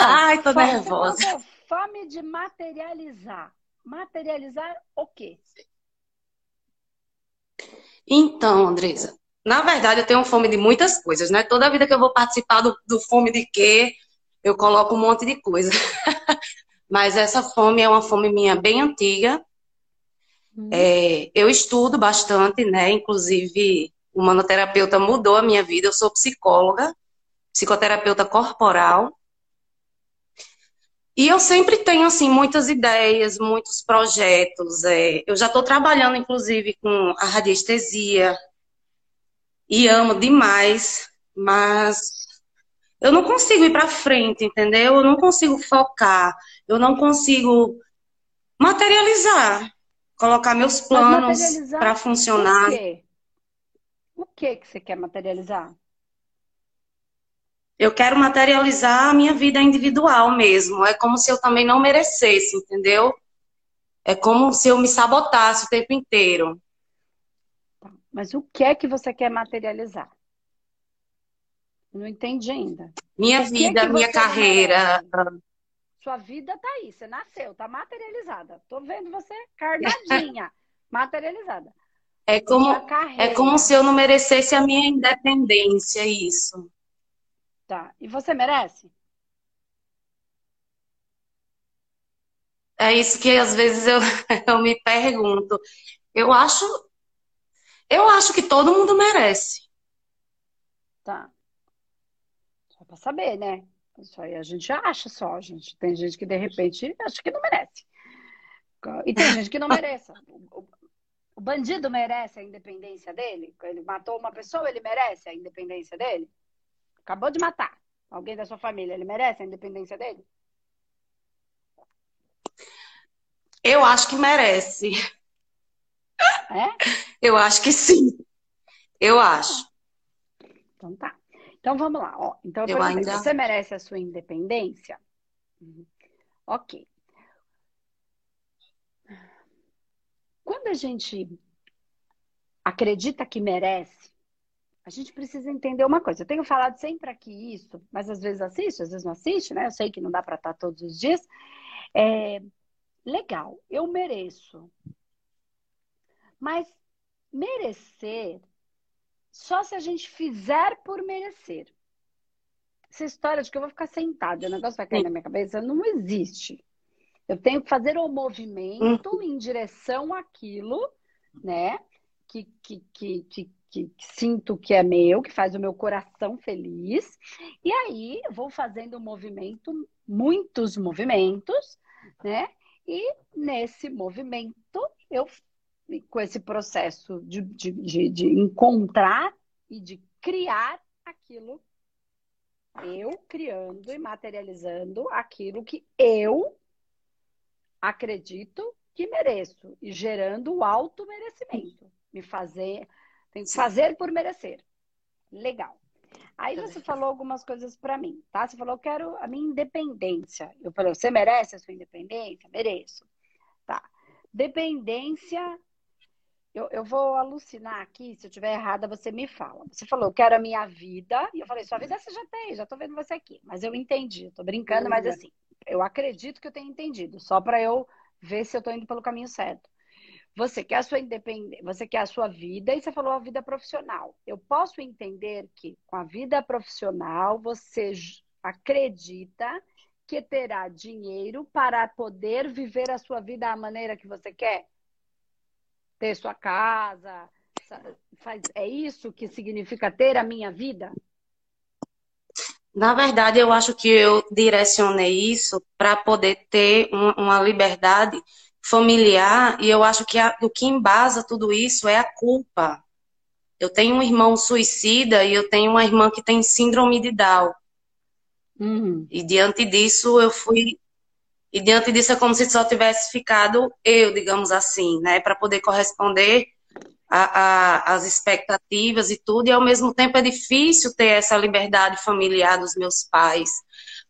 Ai, tô nervosa. Você fome de materializar. Materializar o quê? Então, Andresa, na verdade eu tenho fome de muitas coisas, né? Toda vida que eu vou participar do, do Fome de Quê, eu coloco um monte de coisa. Mas essa fome é uma fome minha bem antiga. Hum. É, eu estudo bastante, né? Inclusive, o manoterapeuta mudou a minha vida. Eu sou psicóloga, psicoterapeuta corporal. E eu sempre tenho, assim, muitas ideias, muitos projetos. É, eu já estou trabalhando, inclusive, com a radiestesia. E amo demais, mas eu não consigo ir para frente, entendeu? Eu não consigo focar, eu não consigo materializar, colocar meus planos para funcionar. O que que você quer materializar? Eu quero materializar a minha vida individual mesmo. É como se eu também não merecesse, entendeu? É como se eu me sabotasse o tempo inteiro. Tá, mas o que é que você quer materializar? Não entendi ainda. Minha vida, minha carreira. Sua vida tá aí, você nasceu, tá materializada. Tô vendo você carnadinha, materializada. É como, é como se eu não merecesse a minha independência, isso. Tá. E você merece? É isso que às vezes eu, eu me pergunto. Eu acho, eu acho que todo mundo merece. Tá para saber, né? Isso aí a gente acha só, gente. Tem gente que de repente acha que não merece. E tem gente que não merece. O, o bandido merece a independência dele? Ele matou uma pessoa, ele merece a independência dele? Acabou de matar alguém da sua família, ele merece a independência dele? Eu acho que merece. É? Eu acho que sim. Eu acho. Então tá. Então vamos lá. Ó. Então, eu ainda... você merece a sua independência? Uhum. Ok. Quando a gente acredita que merece, a gente precisa entender uma coisa. Eu tenho falado sempre aqui isso, mas às vezes assiste, às vezes não assiste, né? Eu sei que não dá para estar todos os dias. É, legal, eu mereço. Mas merecer só se a gente fizer por merecer. Essa história de que eu vou ficar sentada, o negócio vai cair na minha cabeça, não existe. Eu tenho que fazer o um movimento uhum. em direção àquilo, né? Que, que, que, que, que, sinto que é meu, que faz o meu coração feliz. E aí vou fazendo um movimento, muitos movimentos, né? E nesse movimento eu com esse processo de, de, de, de encontrar e de criar aquilo, eu criando e materializando aquilo que eu acredito que mereço e gerando o auto merecimento, me fazer, tem que fazer por merecer. Legal. Aí você falou algumas coisas para mim, tá? Você falou, eu quero a minha independência. Eu falei, você merece a sua independência? Mereço. Tá. Dependência eu, eu vou alucinar aqui, se eu estiver errada, você me fala. Você falou, eu quero a minha vida. E eu falei, sua vida você já tem, já estou vendo você aqui. Mas eu entendi, estou brincando, mas uhum. assim, eu acredito que eu tenho entendido, só para eu ver se eu estou indo pelo caminho certo. Você quer a sua independência, você quer a sua vida e você falou a vida profissional. Eu posso entender que com a vida profissional você acredita que terá dinheiro para poder viver a sua vida da maneira que você quer? ter sua casa. Faz, é isso que significa ter a minha vida? Na verdade, eu acho que eu direcionei isso para poder ter um, uma liberdade familiar e eu acho que a, o que embasa tudo isso é a culpa. Eu tenho um irmão suicida e eu tenho uma irmã que tem síndrome de Down. Uhum. E diante disso, eu fui e diante disso é como se só tivesse ficado eu, digamos assim, né, para poder corresponder às expectativas e tudo, e ao mesmo tempo é difícil ter essa liberdade familiar dos meus pais,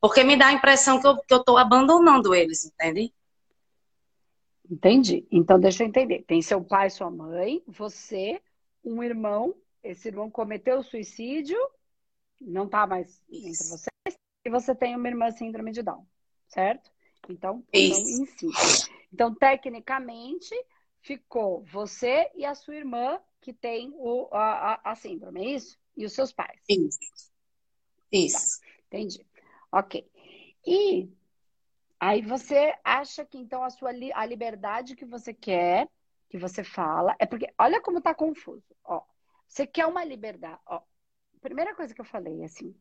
porque me dá a impressão que eu estou abandonando eles, entende? Entendi. Então, deixa eu entender. Tem seu pai, sua mãe, você, um irmão, esse irmão cometeu suicídio, não está mais Isso. entre vocês, e você tem uma irmã síndrome de Down, certo? Então, então em si. Então, tecnicamente, ficou você e a sua irmã que tem o, a, a, síndrome, é isso? E os seus pais. Isso. Isso. Tá, entendi. Ok. E aí você acha que então a sua a liberdade que você quer, que você fala, é porque olha como tá confuso. Ó, você quer uma liberdade. Ó, primeira coisa que eu falei assim,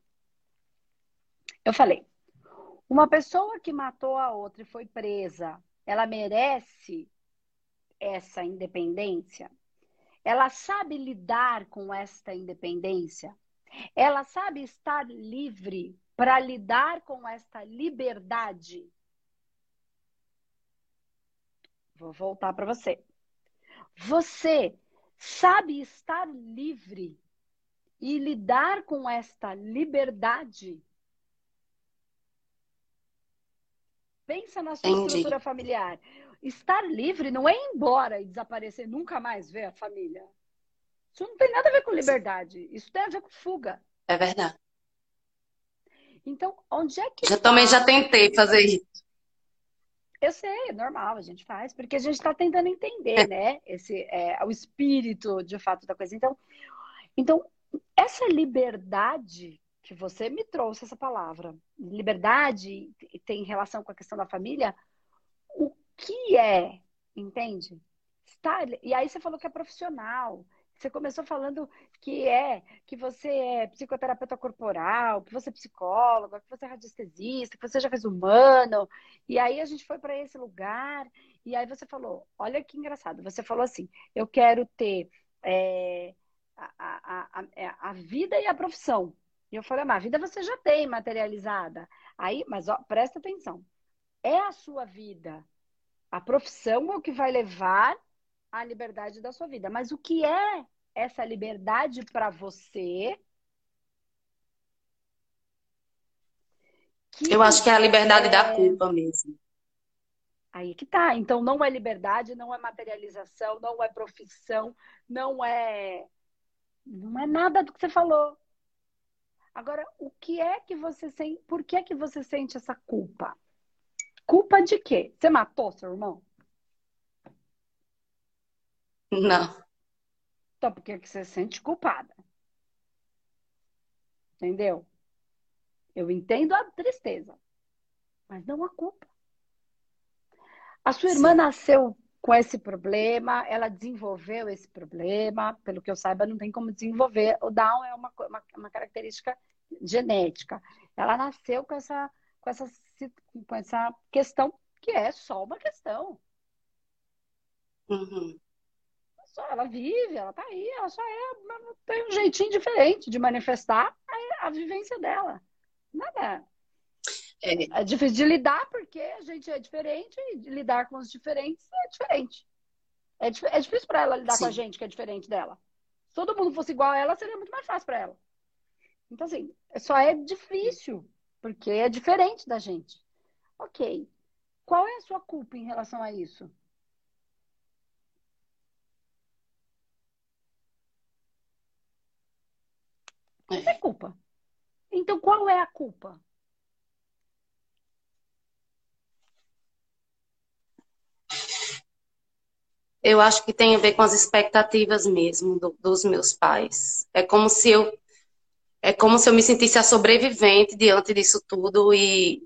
eu falei, uma pessoa que matou a outra e foi presa, ela merece essa independência? Ela sabe lidar com esta independência? Ela sabe estar livre para lidar com esta liberdade? Vou voltar para você. Você sabe estar livre e lidar com esta liberdade? Pensa na sua Entendi. estrutura familiar. Estar livre não é ir embora e desaparecer, nunca mais ver a família. Isso não tem nada a ver com liberdade. Isso tem a ver com fuga. É verdade. Então, onde é que. Eu tá... também já tentei fazer isso. Eu sei, é normal, a gente faz, porque a gente está tentando entender, né? Esse, é, o espírito, de fato, da coisa. Então, então, essa liberdade que você me trouxe essa palavra, liberdade tem relação com a questão da família, o que é, entende? Está, e aí você falou que é profissional. Você começou falando que é, que você é psicoterapeuta corporal, que você é psicóloga, que você é radiestesista, que você já fez humano. E aí a gente foi para esse lugar. E aí você falou, olha que engraçado. Você falou assim, eu quero ter é, a, a, a, a vida e a profissão. E eu falei, mas a vida você já tem materializada. Aí, mas ó, presta atenção. É a sua vida. A profissão é o que vai levar à liberdade da sua vida. Mas o que é essa liberdade para você? eu acho que é a liberdade é... da culpa mesmo. Aí que tá. Então não é liberdade, não é materialização, não é profissão, não é não é nada do que você falou. Agora, o que é que você sente? Por que é que você sente essa culpa? Culpa de quê? Você matou seu irmão? Não. Então, por que, é que você se sente culpada? Entendeu? Eu entendo a tristeza, mas não a culpa. A sua irmã Sim. nasceu com esse problema, ela desenvolveu esse problema, pelo que eu saiba, não tem como desenvolver. O Down é uma, uma, uma característica genética. Ela nasceu com essa, com, essa, com essa questão que é só uma questão. Uhum. Só ela vive, ela tá aí, ela só é, tem um jeitinho diferente de manifestar a, a vivência dela. Nada. É. é difícil de lidar porque a gente é diferente e de lidar com os diferentes é diferente. É, é difícil para ela lidar Sim. com a gente que é diferente dela. Se todo mundo fosse igual a ela, seria muito mais fácil para ela. Então, assim, só é difícil, porque é diferente da gente. Ok. Qual é a sua culpa em relação a isso? Não é culpa. Então, qual é a culpa? Eu acho que tem a ver com as expectativas mesmo do, dos meus pais. É como se eu é como se eu me sentisse a sobrevivente diante disso tudo e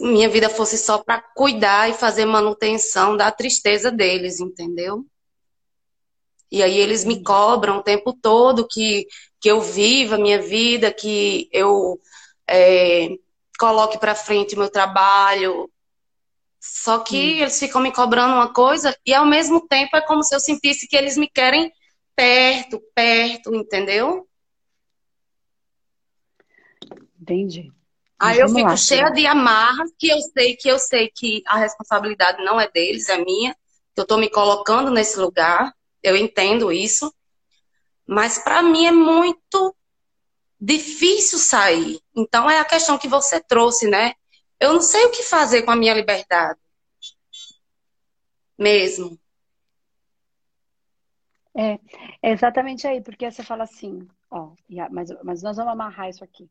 minha vida fosse só para cuidar e fazer manutenção da tristeza deles, entendeu? E aí eles me cobram o tempo todo que, que eu viva a minha vida, que eu é, coloque para frente o meu trabalho. Só que hum. eles ficam me cobrando uma coisa e ao mesmo tempo é como se eu sentisse que eles me querem perto, perto, entendeu? Entendi. Aí eu fico lá, cheia de amarras, que eu sei que eu sei que a responsabilidade não é deles, é minha, que eu estou me colocando nesse lugar, eu entendo isso, mas para mim é muito difícil sair. Então é a questão que você trouxe, né? Eu não sei o que fazer com a minha liberdade. Mesmo. É, é exatamente aí, porque você fala assim, ó, mas, mas nós vamos amarrar isso aqui.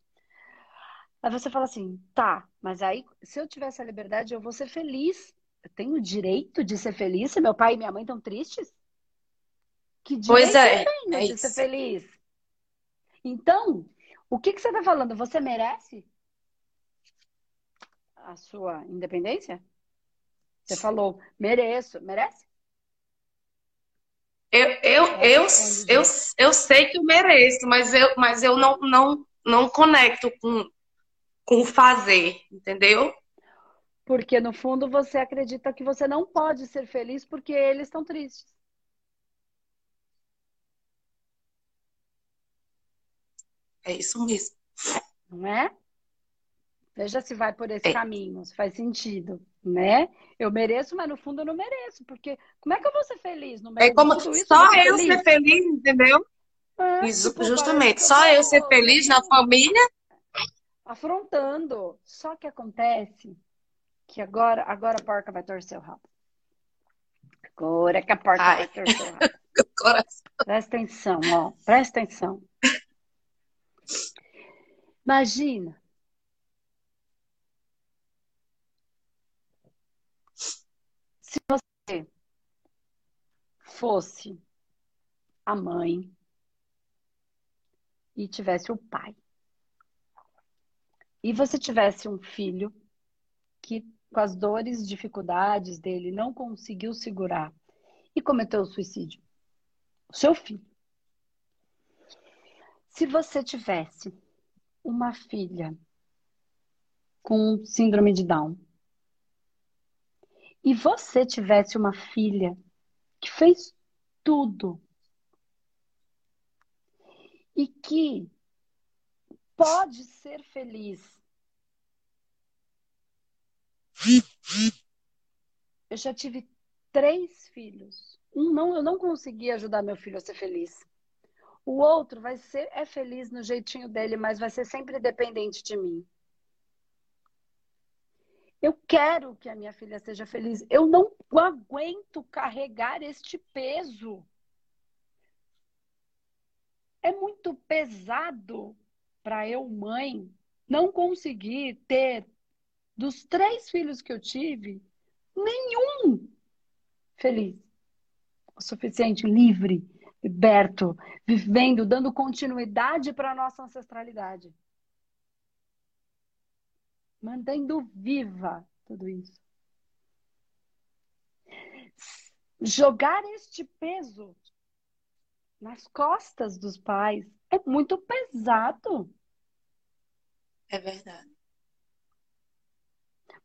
Aí você fala assim, tá, mas aí se eu tivesse a liberdade, eu vou ser feliz. Eu tenho o direito de ser feliz se meu pai e minha mãe estão tristes? Que Pois é, eu tenho é de ser feliz? Então, o que que você está falando? Você merece a sua independência? Você falou, mereço. Merece? Eu, eu, eu, eu, eu sei que eu mereço, mas eu, mas eu não, não, não conecto com, com o fazer, entendeu? Porque no fundo você acredita que você não pode ser feliz porque eles estão tristes, É isso mesmo. não é? Veja se vai por esse É. caminho, se faz sentido, né? Eu mereço, mas no fundo eu não mereço, porque como é que eu vou ser feliz meio É como isso? só ser eu feliz? ser feliz, entendeu? É, Isso, justamente, só eu ser tô feliz na família. afrontando. Só que acontece que agora, agora a porca vai torcer o rabo. Agora que a porca Ai. vai torcer o rabo. Presta atenção, ó. Presta atenção. Imagina. Se você fosse a mãe e tivesse o pai. E você tivesse um filho que, com as dores dificuldades dele, não conseguiu segurar e cometeu o suicídio. O seu filho. Se você tivesse uma filha com síndrome de Down e você tivesse uma filha que fez tudo e que pode ser feliz. Eu já tive três filhos. Um não, eu não consegui ajudar meu filho a ser feliz. O outro vai ser é feliz no jeitinho dele, mas vai ser sempre dependente de mim. Eu quero que a minha filha seja feliz. Eu não aguento carregar este peso. É muito pesado para eu, mãe, não conseguir ter dos três filhos que eu tive, nenhum feliz, o suficiente, livre, liberto, vivendo, dando continuidade para a nossa ancestralidade. Mantendo viva tudo isso. Jogar este peso nas costas dos pais é muito pesado. É verdade.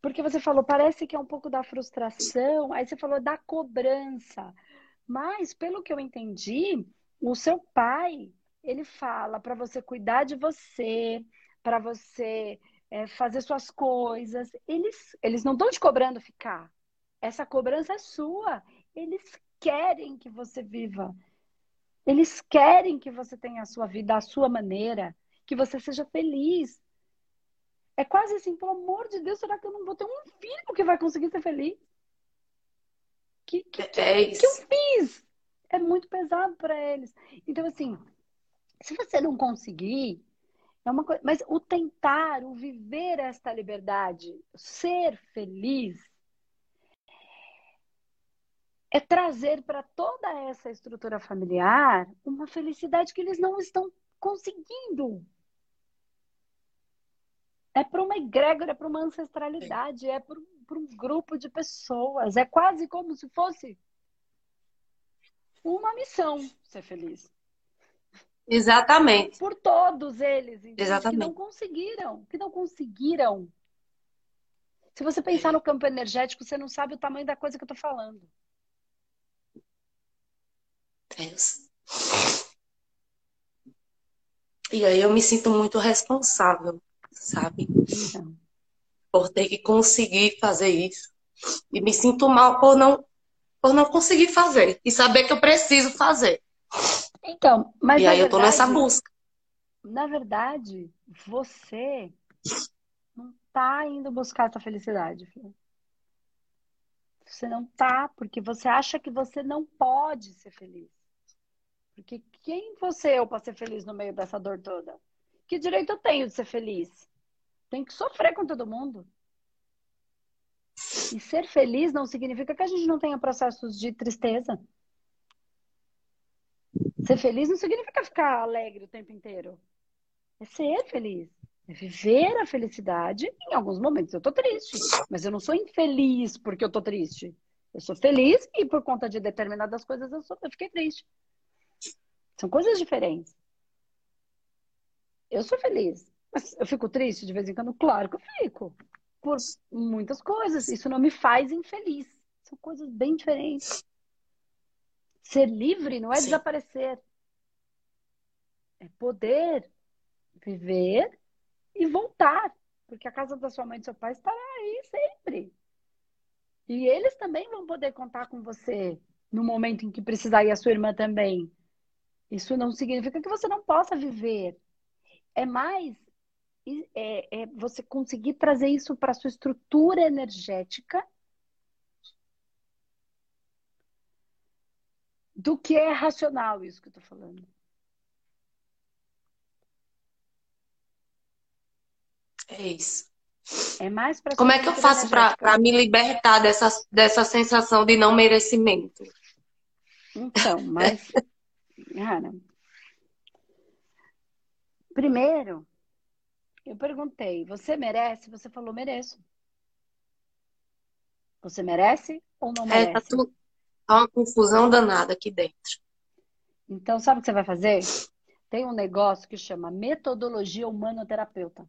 Porque você falou, parece que é um pouco da frustração, aí você falou da cobrança. Mas, pelo que eu entendi, o seu pai, ele fala para você cuidar de você, para você é, fazer suas coisas. Eles, eles não estão te cobrando ficar. Essa cobrança é sua. Eles querem que você viva. Eles querem que você tenha a sua vida à sua maneira, que você seja feliz. É quase assim, pelo amor de Deus, será que eu não vou ter um filho que vai conseguir ser feliz? Que, que, É que eu isso. fiz? É muito pesado para eles. Então, assim, se você não conseguir, é uma coisa. Mas o tentar, o viver esta liberdade, ser feliz, é trazer para toda essa estrutura familiar uma felicidade que eles não estão conseguindo. É para uma egrégora, é para uma ancestralidade, é para um grupo de pessoas. É quase como se fosse uma missão ser feliz. Exatamente. Por todos eles, entende? que Exatamente. não conseguiram, que não conseguiram. Se você pensar no campo energético, você não sabe o tamanho da coisa que eu tô falando. Isso. E aí eu me sinto muito responsável, sabe? Então, Por ter que conseguir fazer isso. E me sinto mal por não, por não conseguir fazer. E saber que eu preciso fazer. então mas e aí eu tô nessa busca. Na verdade, você não tá indo buscar essa felicidade, filho. Você não tá, porque você acha que você não pode ser feliz. Porque quem você eu para ser feliz no meio dessa dor toda? Que direito eu tenho de ser feliz? Tem que sofrer com todo mundo. E ser feliz não significa que a gente não tenha processos de tristeza. Ser feliz não significa ficar alegre o tempo inteiro. É ser feliz. É viver a felicidade. Em alguns momentos eu tô triste, mas eu não sou infeliz porque eu tô triste. Eu sou feliz e por conta de determinadas coisas eu, sou, eu fiquei triste. São coisas diferentes. Eu sou feliz, mas eu fico triste de vez em quando? Claro que eu fico. Por muitas coisas. Isso não me faz infeliz. São coisas bem diferentes. Ser livre não é Sim. desaparecer. É poder viver e voltar. Porque a casa da sua mãe e do seu pai estará aí sempre. E eles também vão poder contar com você no momento em que precisar, e a sua irmã também. Isso não significa que você não possa viver. É mais é, é você conseguir trazer isso para a sua estrutura energética do que é racional isso que eu estou falando. É isso. É mais para Como é que eu faço para me libertar dessa, dessa sensação de não merecimento? Então, mas. Cara, primeiro, eu perguntei: você merece? Você falou: mereço. Você merece ou não merece? É, tá, tá uma confusão danada aqui dentro. Então, sabe o que você vai fazer? Tem um negócio que chama metodologia humanoterapeuta.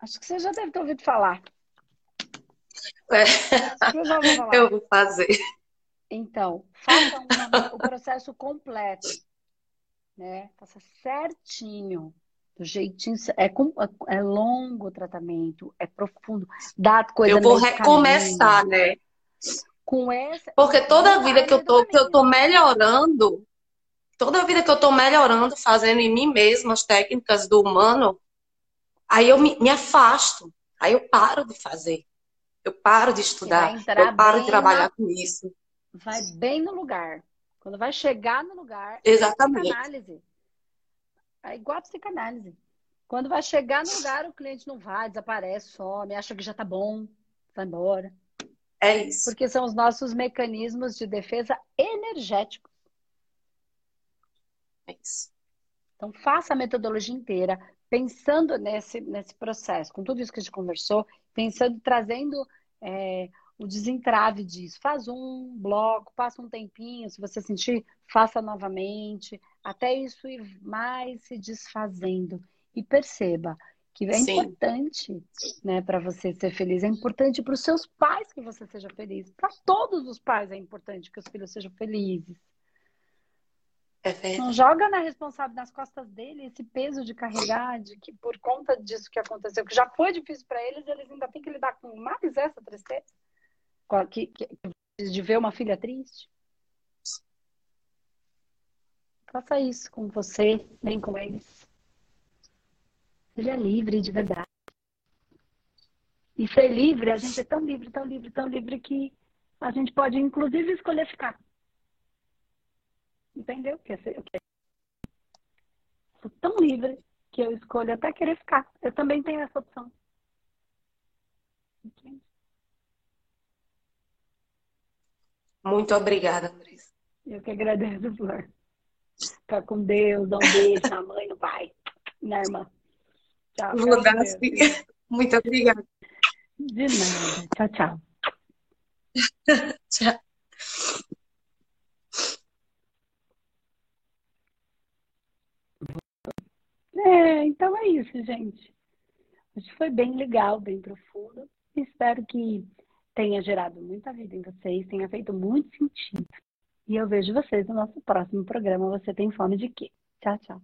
Acho que você já deve ter ouvido falar. É. falar. Eu vou fazer. Então, faça uma, o processo completo. Né? Faça certinho. Do jeitinho. É, é longo o tratamento, é profundo. Dá coisa Eu vou recomeçar, né? Com essa. Porque toda vida que eu tô, que eu tô melhorando, toda vida que eu tô melhorando, fazendo em mim mesma as técnicas do humano, Aí eu me, me afasto, aí eu paro de fazer, eu paro de estudar, eu paro de trabalhar na... com isso. Vai bem no lugar. Quando vai chegar no lugar, é Exatamente. é psicanálise. É igual a psicanálise. Quando vai chegar no lugar, o cliente não vai, desaparece, some, acha que já tá bom, vai embora. É isso. Porque são os nossos mecanismos de defesa energéticos. É isso. Então, faça a metodologia inteira, pensando nesse, nesse processo, com tudo isso que a gente conversou, pensando, trazendo é, o desentrave disso. Faz um bloco, passa um tempinho, se você sentir, faça novamente, até isso ir mais se desfazendo. E perceba que é Sim. importante né, para você ser feliz, é importante para os seus pais que você seja feliz. Para todos os pais é importante que os filhos sejam felizes. É não joga na responsável nas costas dele esse peso de carregar, de que por conta disso que aconteceu, que já foi difícil para eles, eles ainda têm que lidar com mais essa tristeza, que, que, de ver uma filha triste. Faça isso com você, nem com eles. Seja livre de verdade. E ser livre, a gente é tão livre, tão livre, tão livre que a gente pode, inclusive, escolher ficar. Entendeu? Que eu sou tão livre que eu escolho até querer ficar. Eu também tenho essa opção. Entende? Muito obrigada, Andressa. Eu que agradeço, Flor. Fica com Deus, dá um beijo na mãe, no pai, na irmã. Tchau. Muito obrigada. De nada. Tchau, tchau. tchau. É, então é isso, gente. Hoje foi bem legal, bem profundo. Espero que tenha gerado muita vida em vocês, tenha feito muito sentido. E eu vejo vocês no nosso próximo programa. Você tem fome de quê? Tchau, tchau.